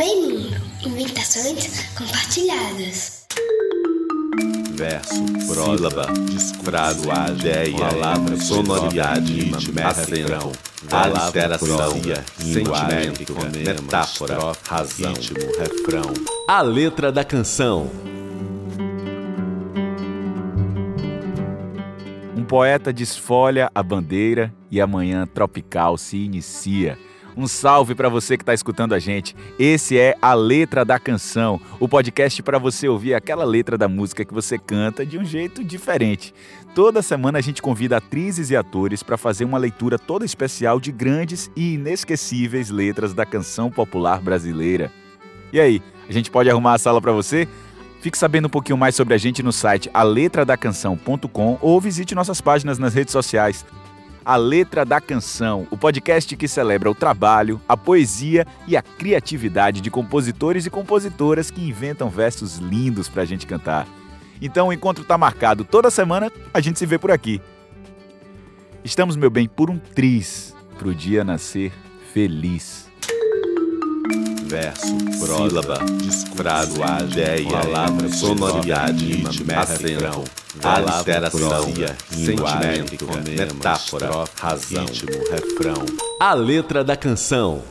Informações compartilhadas. Verso, sílaba, frase, ideia, palavra, sonoridade, acento, aliteração, sentimento, metáfora, razão, ritmo, refrão. A letra da canção. Um poeta desfolha a bandeira e a manhã tropical se inicia. Um salve para você que está escutando a gente. Esse é a Letra da Canção, o podcast para você ouvir aquela letra da música que você canta de um jeito diferente. Toda semana a gente convida atrizes e atores para fazer uma leitura toda especial de grandes e inesquecíveis letras da canção popular brasileira. E aí, a gente pode arrumar a sala para você? Fique sabendo um pouquinho mais sobre a gente no site aletradacanção.com ou visite nossas páginas nas redes sociais. A Letra da Canção, o podcast que celebra o trabalho, a poesia e a criatividade de compositores e compositoras que inventam versos lindos para a gente cantar. Então o encontro está marcado toda semana, a gente se vê por aqui. Estamos, meu bem, por um triz para o dia nascer feliz verso, sílaba, frase, ideia, palavra, sonoridade, acento, aliteração, sentimento, metáfora, razão, ritmo, refrão. A letra da canção.